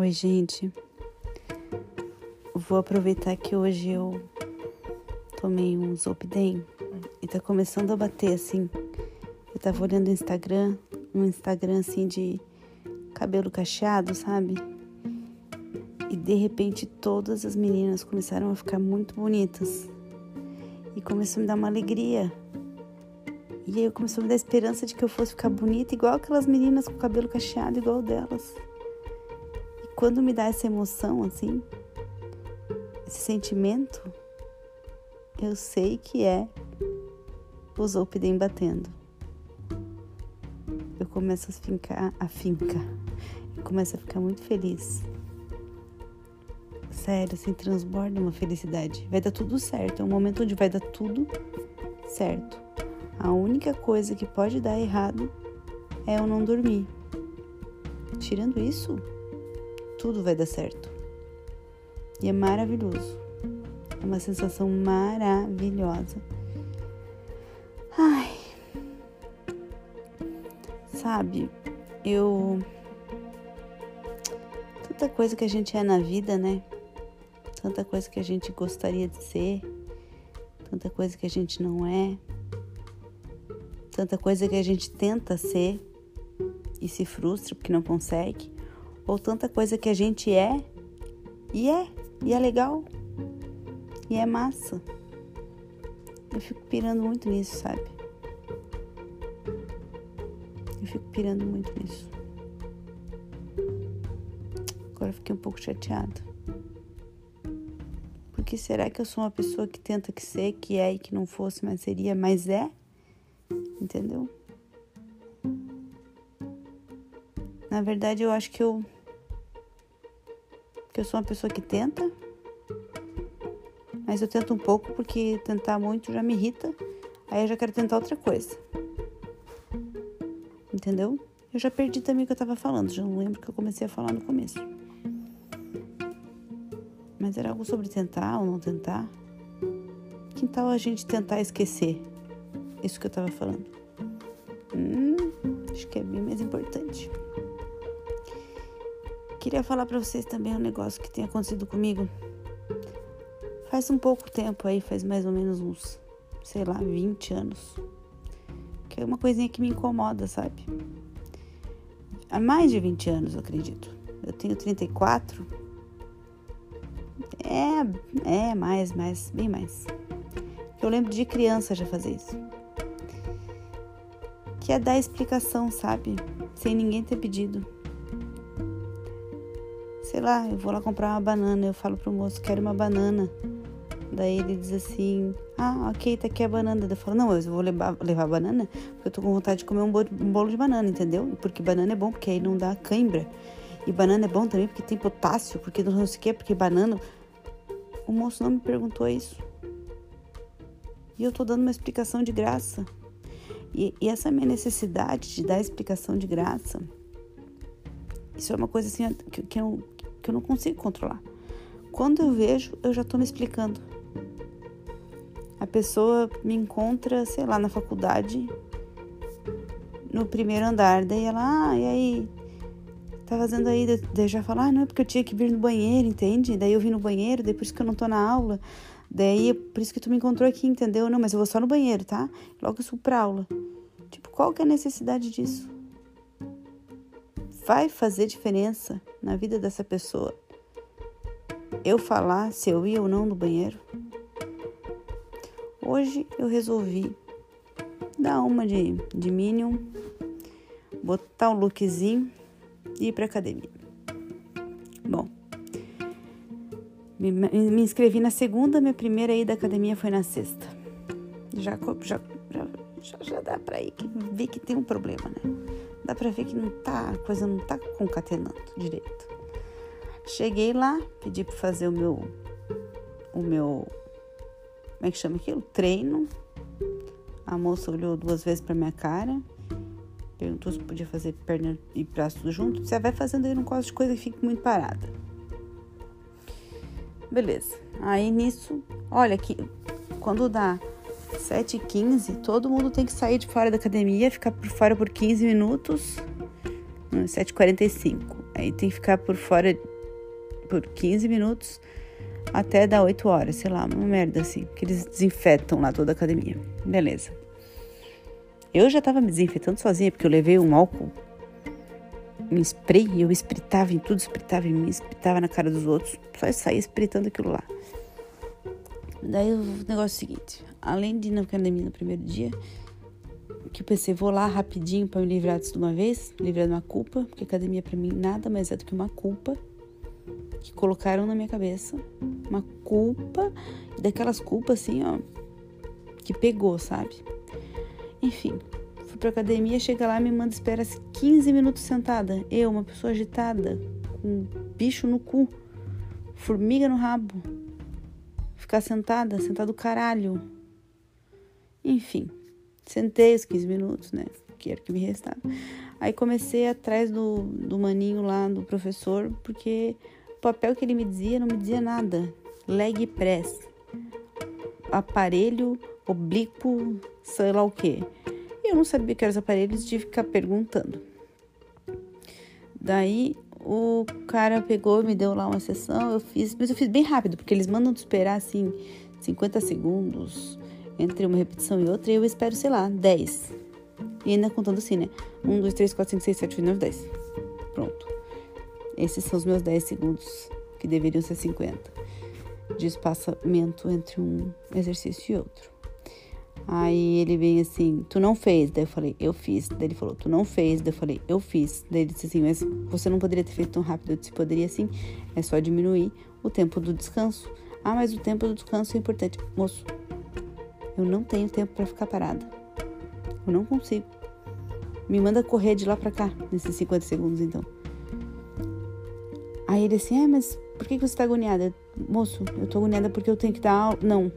Oi, gente. Vou aproveitar que hoje eu tomei um Zolpidem e tá começando a bater assim. Eu tava olhando o Instagram, um Instagram assim de cabelo cacheado, sabe? E de repente todas as meninas começaram a ficar muito bonitas. E começou a me dar uma alegria. E aí eu começou a me dar esperança de que eu fosse ficar bonita igual aquelas meninas com cabelo cacheado igual delas. Quando me dá essa emoção assim, esse sentimento, eu sei que é o Zolpidem batendo. Eu começo a fincar, a finca, começo a ficar muito feliz. Sério, assim, transborda uma felicidade. Vai dar tudo certo, é um momento onde vai dar tudo certo. A única coisa que pode dar errado é eu não dormir. Tirando isso, tudo vai dar certo. E é maravilhoso. É uma sensação maravilhosa. Ai. Sabe, eu. Tanta coisa que a gente é na vida, né? Tanta coisa que a gente gostaria de ser, tanta coisa que a gente não é tanta coisa que a gente tenta ser e se frustra porque não consegue, ou tanta coisa que a gente é e é, e é legal, e é massa. Eu fico pirando muito nisso, sabe? Eu fico pirando muito nisso. Agora fiquei um pouco chateada. Porque será que eu sou uma pessoa que tenta que ser, que é e que não fosse, mas seria, mas é? entendeu? Na verdade, eu acho que eu eu sou uma pessoa que tenta, mas eu tento um pouco porque tentar muito já me irrita. Aí eu já quero tentar outra coisa. Entendeu? Eu já perdi também o que eu tava falando, já não lembro o que eu comecei a falar no começo. Mas era algo sobre tentar ou não tentar. Que tal a gente tentar esquecer isso que eu tava falando? Hum, acho que é bem mais importante. Queria falar para vocês também um negócio que tem acontecido comigo. Faz um pouco tempo aí, faz mais ou menos uns, sei lá, 20 anos. Que é uma coisinha que me incomoda, sabe? Há mais de 20 anos, eu acredito. Eu tenho 34. É, é mais, mais, bem mais. Eu lembro de criança já fazer isso que é dar explicação, sabe? Sem ninguém ter pedido. Sei lá, eu vou lá comprar uma banana, eu falo pro moço, quero uma banana. Daí ele diz assim, ah, ok, tá aqui a banana. Eu falo, não, eu vou levar, levar banana porque eu tô com vontade de comer um bolo, um bolo de banana, entendeu? Porque banana é bom, porque aí não dá cãibra. E banana é bom também porque tem potássio, porque não sei o que, porque banana. O moço não me perguntou isso. E eu tô dando uma explicação de graça. E, e, essa minha necessidade de dar explicação de graça, isso é uma coisa assim que, que, eu, que eu não consigo controlar. Quando eu vejo, eu já estou me explicando. A pessoa me encontra, sei lá, na faculdade, no primeiro andar, daí ela, ah, e aí, tá fazendo aí? Daí eu já falo, ah, não, é porque eu tinha que vir no banheiro, entende? Daí eu vim no banheiro, depois que eu não tô na aula. Daí, por isso que tu me encontrou aqui, entendeu? Não, mas eu vou só no banheiro, tá? Logo eu subo pra aula. Tipo, qual que é a necessidade disso? Vai fazer diferença na vida dessa pessoa eu falar se eu ia ou não no banheiro? Hoje eu resolvi dar uma de, de Minion, botar o um lookzinho e ir pra academia. Bom, me, me, inscrevi na segunda, minha primeira ida à academia foi na sexta. Já, já, já, já dá pra ir, ver que tem um problema, né? Dá pra ver que não tá, a coisa não tá concatenando direito. Cheguei lá, pedi pra fazer o meu, o meu, como é que chama aquilo? Treino. A moça olhou duas vezes pra minha cara, perguntou se podia fazer perna e braço junto. Você vai fazendo aí, não gosto de coisa que fique muito parada. Beleza. Aí nisso, olha que quando dá 7h15, todo mundo tem que sair de fora da academia, ficar por fora por 15 minutos. 7h45. Aí tem que ficar por fora por 15 minutos até dar 8 horas, sei lá, uma merda assim, que eles desinfetam lá toda a academia. Beleza. Eu já tava me desinfetando sozinha, porque eu levei um álcool, um spray, eu espritava em tudo, espritava em mim, espritava na cara dos outros, só saía espritando aquilo lá. Daí o negócio é o seguinte, além de ir na academia no primeiro dia, que eu pensei, vou lá rapidinho para me livrar disso de uma vez, livrar de uma culpa, porque academia para mim nada mais é do que uma culpa que colocaram na minha cabeça. Uma culpa, daquelas culpas assim, ó, que pegou, sabe? Enfim, fui pra academia, chega lá, me manda esperar 15 minutos sentada. Eu, uma pessoa agitada, com um bicho no cu, formiga no rabo. Ficar sentada, sentada do caralho. Enfim, sentei os 15 minutos, né? Que era o que me restava. Aí comecei atrás do, do maninho lá, do professor, porque o papel que ele me dizia não me dizia nada. Leg press, aparelho oblíquo, sei lá o que. Eu não sabia que eram os aparelhos, tive que ficar perguntando. Daí o cara pegou, me deu lá uma sessão, eu fiz, mas eu fiz bem rápido, porque eles mandam te esperar assim 50 segundos entre uma repetição e outra, eu espero, sei lá, 10. E ainda contando assim, né? 1, 2, 3, 4, 5, 6, 7, 8, 9, 10. Pronto. Esses são os meus 10 segundos, que deveriam ser 50, de espaçamento entre um exercício e outro. Aí ele veio assim, tu não fez. Daí eu falei, eu fiz. Daí ele falou, tu não fez. Daí eu falei, eu fiz. Daí ele disse assim, mas você não poderia ter feito tão rápido. Eu disse, poderia sim. É só diminuir o tempo do descanso. Ah, mas o tempo do descanso é importante. Moço, eu não tenho tempo para ficar parada. Eu não consigo. Me manda correr de lá para cá, nesses 50 segundos, então. Aí ele assim, é, mas por que você tá agoniada? Moço, eu tô agoniada porque eu tenho que dar aula. Não,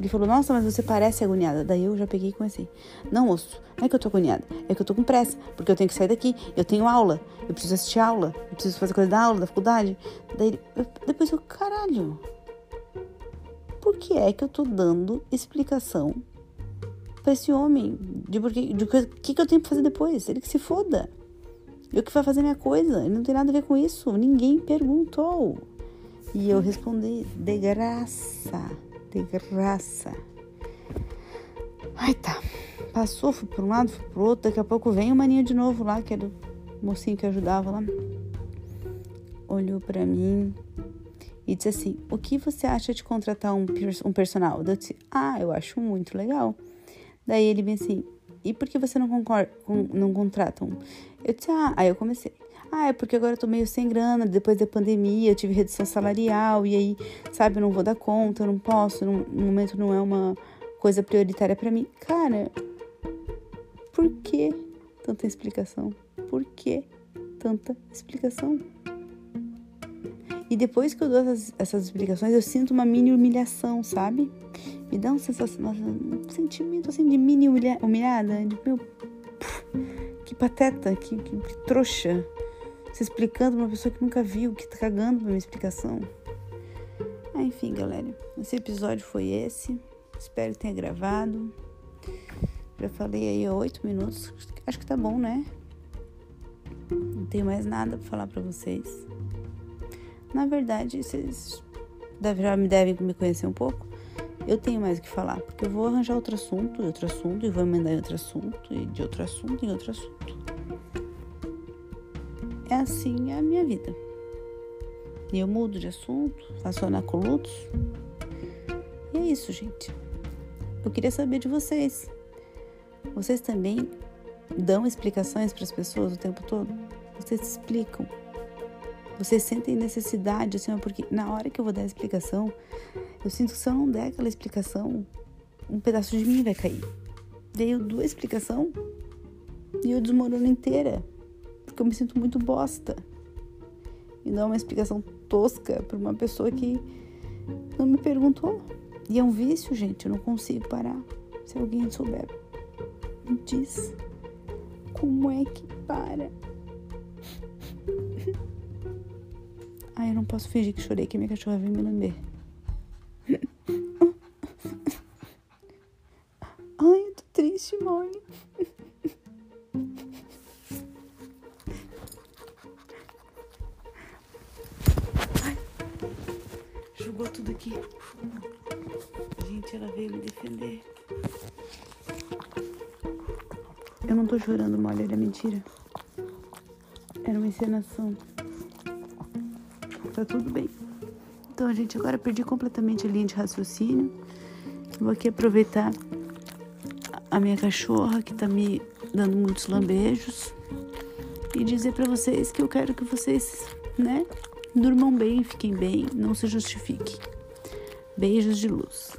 ele falou, nossa, mas você parece agoniada. Daí eu já peguei e comecei. Não, moço, não é que eu tô agoniada. É que eu tô com pressa, porque eu tenho que sair daqui. Eu tenho aula, eu preciso assistir aula, eu preciso fazer coisa da aula, da faculdade. Daí depois eu, caralho, que é que eu tô dando explicação pra esse homem? De, porque, de que, que, que eu tenho pra fazer depois? Ele que se foda. Eu que vai fazer minha coisa. Ele não tem nada a ver com isso. Ninguém perguntou. E eu respondi, de graça de graça. Ai, tá. Passou, fui por um lado, fui pro outro. Daqui a pouco vem o maninho de novo lá, que era o mocinho que ajudava lá. Olhou para mim e disse assim: O que você acha de contratar um, um personal? Eu disse: Ah, eu acho muito legal. Daí ele vem assim: E por que você não concorda, não contrata um? Eu disse: Ah, aí eu comecei. Ah, é porque agora eu tô meio sem grana, depois da pandemia eu tive redução salarial e aí, sabe, eu não vou dar conta, eu não posso, no momento não é uma coisa prioritária para mim. Cara, por que tanta explicação? Por que tanta explicação? E depois que eu dou essas, essas explicações, eu sinto uma mini humilhação, sabe? Me dá um, sensação, um sentimento assim de mini humilha, humilhada, de meu. Que pateta, que, que, que trouxa se explicando pra uma pessoa que nunca viu, que tá cagando pra minha explicação. Ah, enfim, galera, esse episódio foi esse. Espero que tenha gravado. Já falei aí oito minutos. Acho que tá bom, né? Não tenho mais nada pra falar pra vocês. Na verdade, vocês já me devem me conhecer um pouco. Eu tenho mais o que falar, porque eu vou arranjar outro assunto, outro assunto, e vou emendar em outro assunto, e de outro assunto em outro assunto é assim a minha vida. E eu mudo de assunto, faço anacolutos. E é isso, gente. Eu queria saber de vocês. Vocês também dão explicações para as pessoas o tempo todo? Vocês explicam? Vocês sentem necessidade, assim, porque na hora que eu vou dar a explicação, eu sinto que se eu não der aquela explicação, um pedaço de mim vai cair. Veio duas explicação e eu desmorono inteira porque eu me sinto muito bosta. E não uma explicação tosca para uma pessoa que não me perguntou. E é um vício, gente, eu não consigo parar. Se alguém souber, me diz como é que para. eu não posso fingir que chorei que minha cachorra veio me lamber. Ai, eu tô triste, mãe. Ai, jogou tudo aqui. Gente, ela veio me defender. Eu não tô chorando, Molly, era é mentira. Era uma encenação. Tá tudo bem. Então, gente, agora perdi completamente a linha de raciocínio. Vou aqui aproveitar a minha cachorra que tá me dando muitos lambejos e dizer para vocês que eu quero que vocês, né, durmam bem, fiquem bem, não se justifiquem. Beijos de luz.